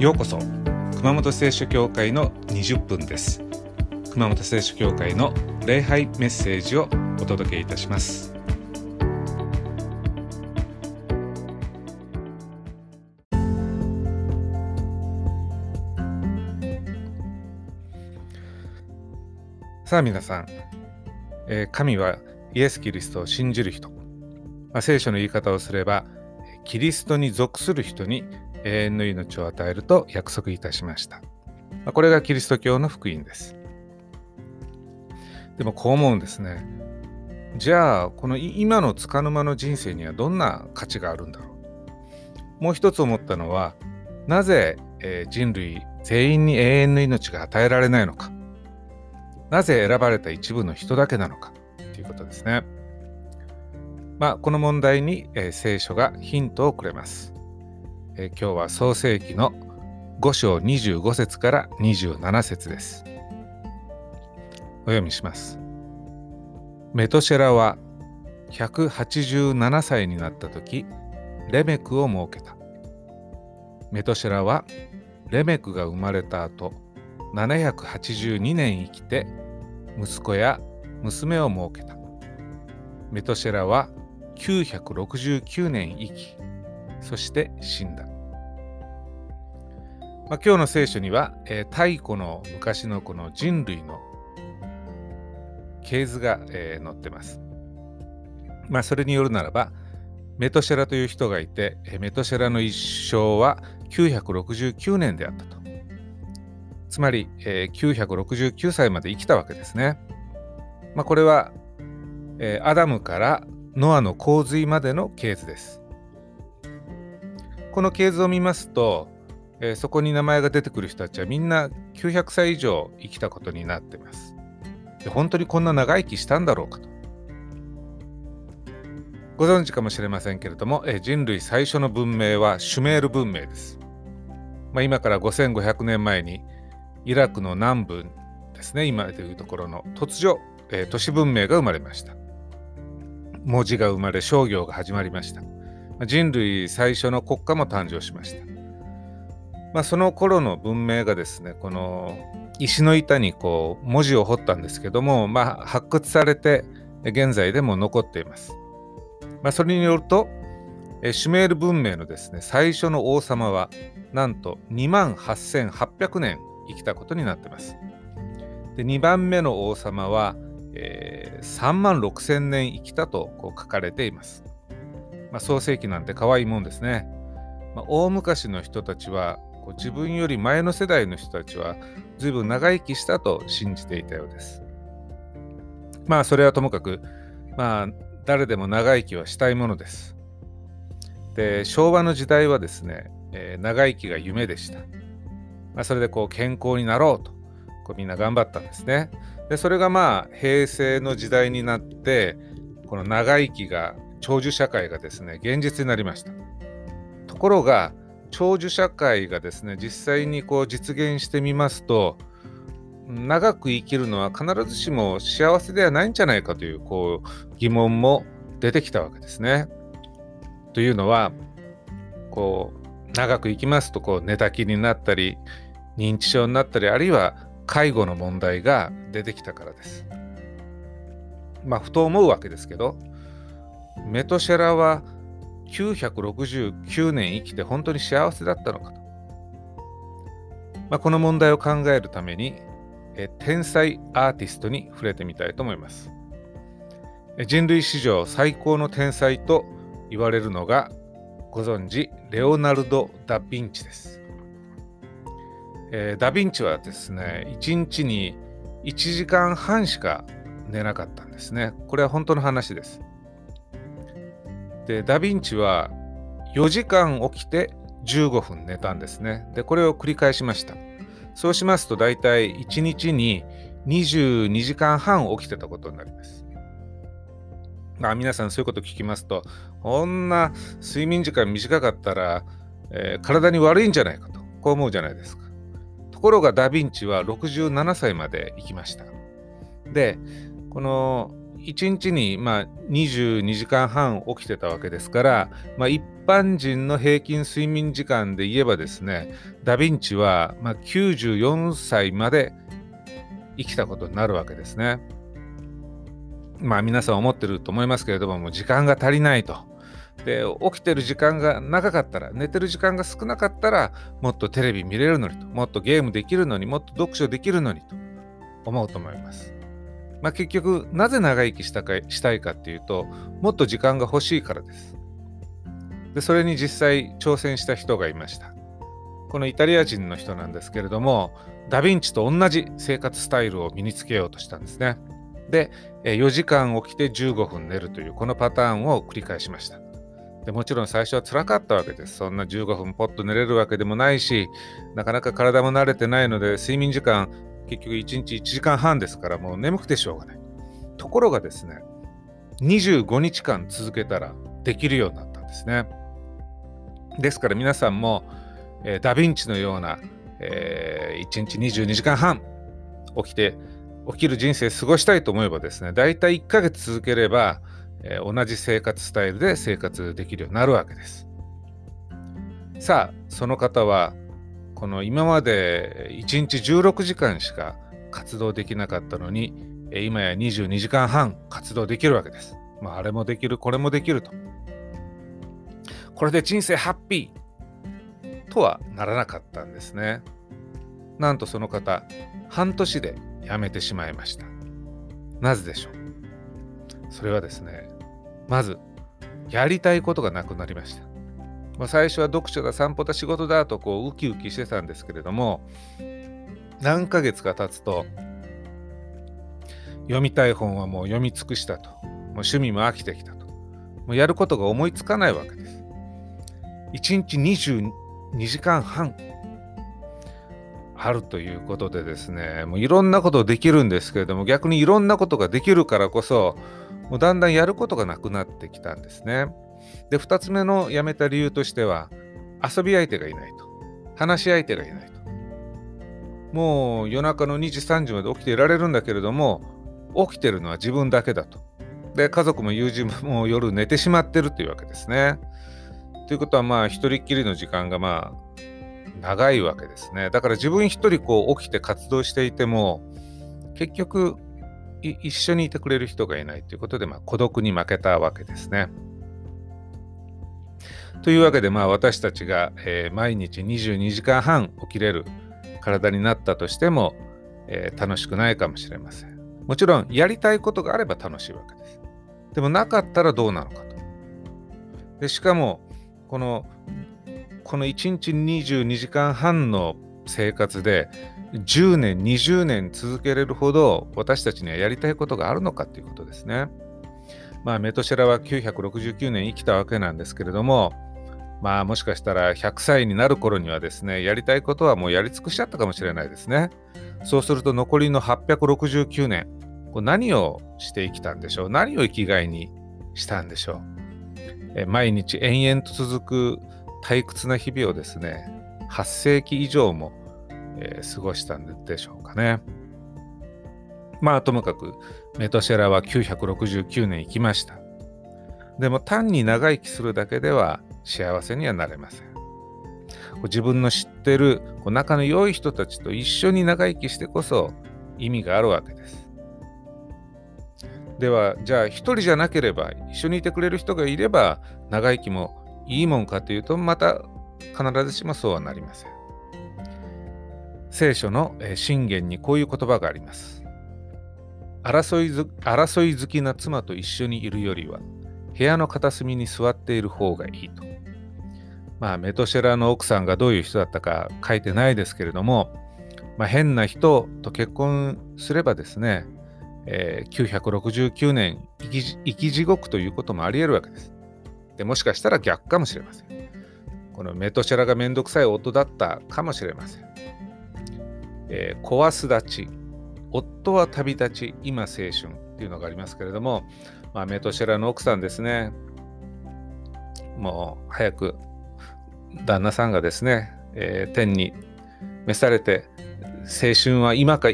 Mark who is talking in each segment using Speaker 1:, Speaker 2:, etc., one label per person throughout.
Speaker 1: ようこそ熊本聖書教会の20分です。熊本聖書教会の礼拝メッセージをお届けいたします。さあ皆さん、えー神はイエス・キリストを信じる人、まあ、聖書の言い方をすればキリストに属する人に永遠の命を与えると約束いたしました。これがキリスト教の福音です。でもこう思うんですね。じゃあ、この今の束の間の人生にはどんな価値があるんだろう。もう一つ思ったのは、なぜ、え人類全員に永遠の命が与えられないのか。なぜ選ばれた一部の人だけなのかということですね。まあ、この問題に、え聖書がヒントをくれます。え今日は創世記の5章25節から27節です。お読みします。メトシェラは187歳になった時、レメクを設けた。メトシェラはレメクが生まれた後、782年生きて息子や娘を設けた。メトシェラは969年生き、そして死んだ。まあ、今日の聖書には、えー太古の昔のこの人類の系図が、えー載ってます。まあ、それによるならば、メトシェラという人がいて、メトシェラの一生は969年であったと。つまり、えー969歳まで生きたわけですね。まあ、これは、えーアダムからノアの洪水までの系図です。この系図を見ますと、えーそこに名前が出てくる人たちはみんな900歳以上生きたことになってます。で本当にこんな長生きしたんだろうかと。ご存知かもしれませんけれども、えー人類最初の文明はシュメール文明です。まあ、今から5500年前にイラクの南部ですね、今でいうところの突如、えー都市文明が生まれました。文字が生まれ商業が始まりました。まあ人類最初の国家も誕生しました。まあ、その頃の文明がですね、この石の板にこう文字を彫ったんですけども、まあ、発掘されて現在でも残っています。まあ、それによると、シュメール文明のですね、最初の王様はなんと2万8800年生きたことになってます。で2番目の王様は、えー3万6000年生きたとこう書かれています。まあ、創世記なんて可愛いもんですね。まあ、大昔の人たちはう自分より前の世代の人たちは随分長生きしたと信じていたようです。まあそれはともかくまあ誰でも長生きはしたいものです。で昭和の時代はですね、えー長生きが夢でした。まあ、それでこう健康になろうとこうみんな頑張ったんですね。でそれがまあ平成の時代になってこの長生きが長寿社会がですね現実になりました。ところが長寿社会がですね実際にこう実現してみますと長く生きるのは必ずしも幸せではないんじゃないかというこう疑問も出てきたわけですね。というのはこう長く生きますとこう寝たきりになったり認知症になったりあるいは介護の問題が出てきたからです。まあふと思うわけですけどメトシェラは969年生きて本当に幸せだったのかと。まあ、この問題を考えるためにえ天才アーティストに触れてみたいと思います。人類史上最高の天才と言われるのがご存知レオナルド・ダ・ヴィンチです。えダ・ヴィンチはですね1日に1時間半しか寝なかったんですね。これは本当の話です。で、ダ・ヴィンチは4時間起きて15分寝たんですね。で、これを繰り返しました。そうしますと、大体1日に22時間半起きてたことになります。まあ、皆さんそういうこと聞きますと、こんな睡眠時間短かったら、えー体に悪いんじゃないかと、こう思うじゃないですか。ところがダ・ヴィンチは67歳まで生きました。で、この1日にまあ22時間半起きてたわけですから、まあ、一般人の平均睡眠時間で言えばですねダ・ヴィンチは、まあ、94歳まで生きたことになるわけですね。まあ皆さん思ってると思いますけれどももう時間が足りないと。で起きてる時間が長かったら寝てる時間が少なかったらもっとテレビ見れるのにともっとゲームできるのにもっと読書できるのにと思うと思います。まあ、結局なぜ長生きしたかしたいかっていうともっと時間が欲しいからです。でそれに実際挑戦した人がいました。このイタリア人の人なんですけれどもダ・ヴィンチと同じ生活スタイルを身につけようとしたんですね。で4時間起きて15分寝るというこのパターンを繰り返しました。でもちろん最初は辛かったわけです。そんな15分ポッと寝れるわけでもないし、なかなか体も慣れてないので、睡眠時間結局1日1時間半ですからもう眠くてしょうがない。ところがですね、25日間続けたらできるようになったんですね。ですから皆さんも、えー、ダヴィンチのような、えー、1日22時間半起きて起きる人生過ごしたいと思えばですね、だいたい1ヶ月続ければ、えー、同じ生活スタイルで生活できるようになるわけです。さあ、その方はこの今まで1日16時間しか活動できなかったのに、今や22時間半活動できるわけです。まあ、あれもできる、これもできると。これで人生ハッピーとはならなかったんですね。なんとその方、半年で辞めてしまいました。なぜでしょう？それはですね、まず、やりたいことがなくなりました。まあ、最初は読書だ散歩だ仕事だとこうウキウキしてたんですけれども何ヶ月か経つと読みたい本はもう読み尽くしたと。もう趣味も飽きてきたと。もうやることが思いつかないわけです。1日22時間半あるということでですねもういろんなことできるんですけれども逆にいろんなことができるからこそもうだんだんやることがなくなってきたんですね。で、2つ目の辞めた理由としては、遊び相手がいないと。話し相手がいないと。もう夜中の2時、3時まで起きていられるんだけれども、起きてるのは自分だけだと。で、家族も友人も夜寝てしまってるというわけですね。ということは、まあ、一人っきりの時間がまあ、長いわけですね。だから自分一人こう起きて活動していても、結局、一緒にいてくれる人がいないということで、まあ、孤独に負けたわけですね。というわけで、まあ、私たちが、えー、毎日22時間半起きれる体になったとしても、えー、楽しくないかもしれません。もちろん、やりたいことがあれば楽しいわけです。でも、なかったらどうなのかと。でしかも、この、この1日22時間半の生活で10年、20年続けれるほど私たちにはやりたいことがあるのかということですね。まあ、メトシェラは969年生きたわけなんですけれども、まあもしかしたら100歳になる頃にはですね、やりたいことはもうやり尽くしちゃったかもしれないですね。そうすると残りの869年、こ何をして生きたんでしょう？何を生きがいにしたんでしょう？毎日延々と続く退屈な日々をですね、8世紀以上も、えー、過ごしたんでしょうかね。まあともかくメトシェラは969年生きました。でも単に長生きするだけでは幸せにはなれません。自分の知ってる仲の良い人たちと一緒に長生きしてこそ意味があるわけです。では、じゃあ一人じゃなければ一緒にいてくれる人がいれば長生きもいいもんかというとまた必ずしもそうはなりません。聖書の信玄にこういう言葉があります。争い争い好きな妻と一緒にいるよりは部屋の片隅に座っている方がいいと。まあ、メトシェラの奥さんがどういう人だったか書いてないですけれども、まあ、変な人と結婚すればですね、えー、969年生き生き地獄ということもあり得るわけです。でもしかしたら逆かもしれません。このメトシェラがめんどくさい夫だったかもしれません。えー、壊す立ち、夫は旅立ち、今青春っていうのがありますけれども、まあ、メトシェラの奥さんですね、もう早く旦那さんがですね、えー、天に召されて、青春は今か、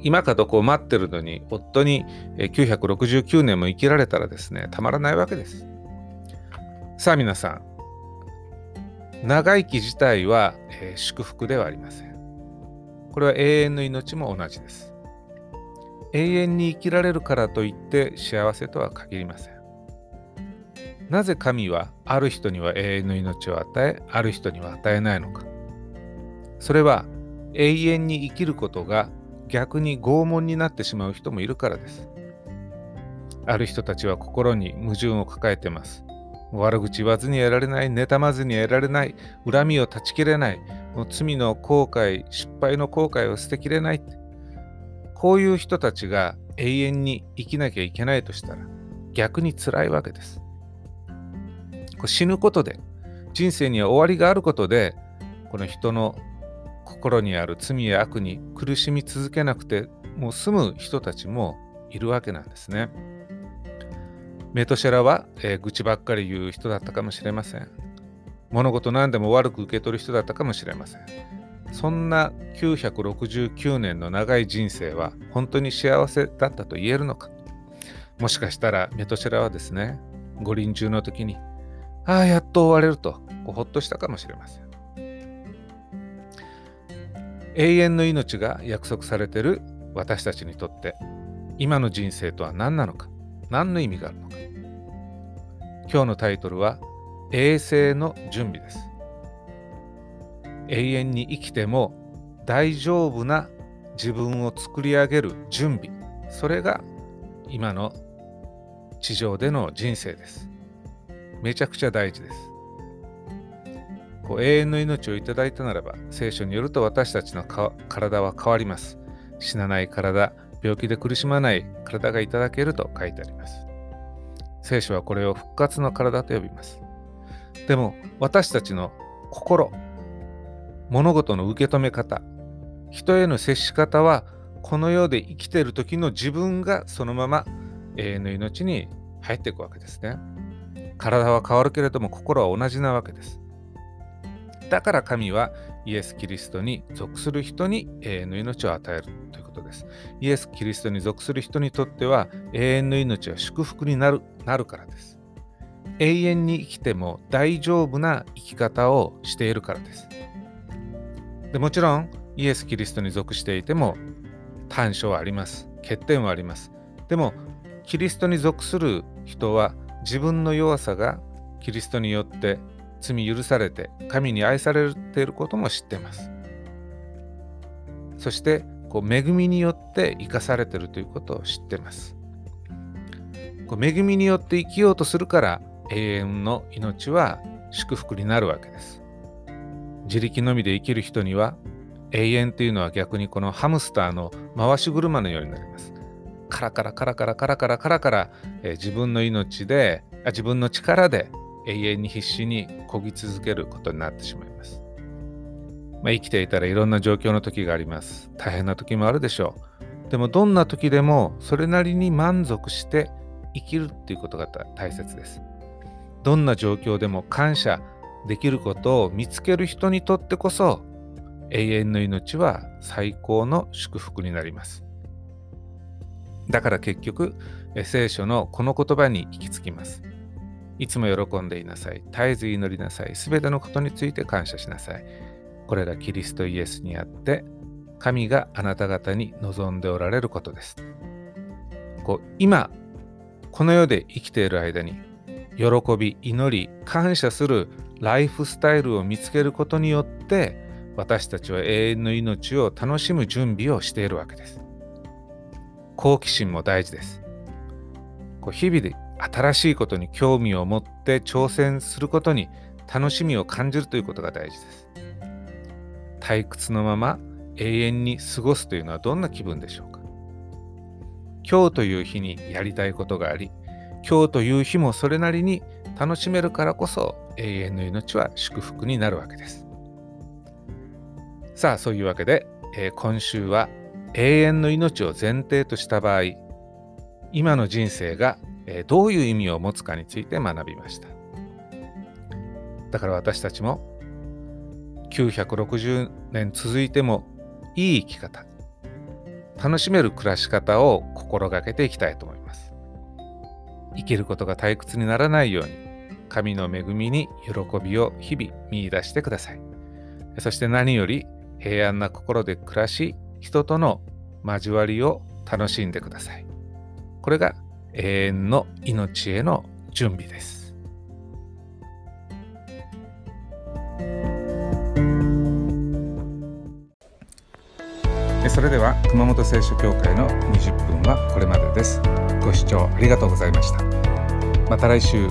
Speaker 1: 今かとこう待ってるのに、夫に969年も生きられたらですね、たまらないわけです。さあ皆さん、長生き自体は、えー、祝福ではありません。これは永遠の命も同じです。永遠に生きられるからといって幸せとは限りません。なぜ神はある人には永遠の命を与え、ある人には与えないのか。それは永遠に生きることが逆に拷問になってしまう人もいるからです。ある人たちは心に矛盾を抱えてます。悪口言わずに得られない、妬まずに得られない、恨みを断ち切れない、もう罪の後悔、失敗の後悔を捨てきれない。こういう人たちが永遠に生きなきゃいけないとしたら逆に辛いわけです。こ死ぬことで、人生には終わりがあることで、この人の心にある罪や悪に苦しみ続けなくてもう済む人たちもいるわけなんですね。メトシェラは、えー、愚痴ばっかり言う人だったかもしれません。物事何でも悪く受け取る人だったかもしれません。そんな969年の長い人生は本当に幸せだったと言えるのか？もしかしたらメトシェラはですね、五輪中の時に、ああ、やっと終われると、ほっとしたかもしれません。永遠の命が約束されてる私たちにとって、今の人生とは何なのか、何の意味があるのか？今日のタイトルは、衛生の準備です。永遠に生きても大丈夫な自分を作り上げる準備。それが今の地上での人生です。めちゃくちゃ大事です。こう永遠の命をいただいたならば、聖書によると私たちの体は変わります。死なない体、病気で苦しまない体がいただけると書いてあります。聖書はこれを復活の体と呼びます。でも私たちの心、物事の受け止め方、人への接し方はこの世で生きている時の自分がそのまま永遠の命に入っていくわけですね。体は変わるけれども心は同じなわけです。だから神はイエス・キリストに属する人に永遠の命を与えるということです。イエス・キリストに属する人にとっては永遠の命は祝福になるなるからです。永遠に生きても大丈夫な生き方をしているからです。でもちろんイエス・キリストに属していても短所はあります。欠点はあります。でもキリストに属する人は自分の弱さがキリストによって罪許されて神に愛されていることも知ってます。そしてこう恵みによって生かされてるということを知ってます。こう恵みによって生きようとするから永遠の命は祝福になるわけです。自力のみで生きる人には永遠というのは逆にこのハムスターの回し車のようになります。カラカラカラカラカラカラカラカラ、えー、自分の命で自分の力で永遠に必死に漕ぎ続けることになってしまいます。まあ、生きていたらいろんな状況の時があります。大変な時もあるでしょう。でもどんな時でもそれなりに満足して生きるっていうことが大切です。どんな状況でも感謝できることを見つける人にとってこそ永遠の命は最高の祝福になります。だから結局聖書のこの言葉に行き着きます。いつも喜んでいなさい。絶えず祈りなさい。すべてのことについて感謝しなさい。これがキリストイエスにあって、神があなた方に望んでおられることです。こう今、この世で生きている間に、喜び、祈り、感謝するライフスタイルを見つけることによって、私たちは永遠の命を楽しむ準備をしているわけです。好奇心も大事です。こう日々で新しいことに興味を持って挑戦することに楽しみを感じるということが大事です。退屈のまま永遠に過ごすというのはどんな気分でしょうか今日という日にやりたいことがあり、今日という日もそれなりに楽しめるからこそ永遠の命は祝福になるわけです。さあ、そういうわけで、えー、今週は永遠の命を前提とした場合、今の人生がえどういう意味を持つかについて学びました。だから私たちも960年続いてもいい生き方、楽しめる暮らし方を心がけていきたいと思います。生きることが退屈にならないように、神の恵みに喜びを日々見出してください。そして何より平安な心で暮らし、人との交わりを楽しんでください。これが永遠の命への準備です。それでは熊本聖書協会の20分はこれまでです。ご視聴ありがとうございました。また来週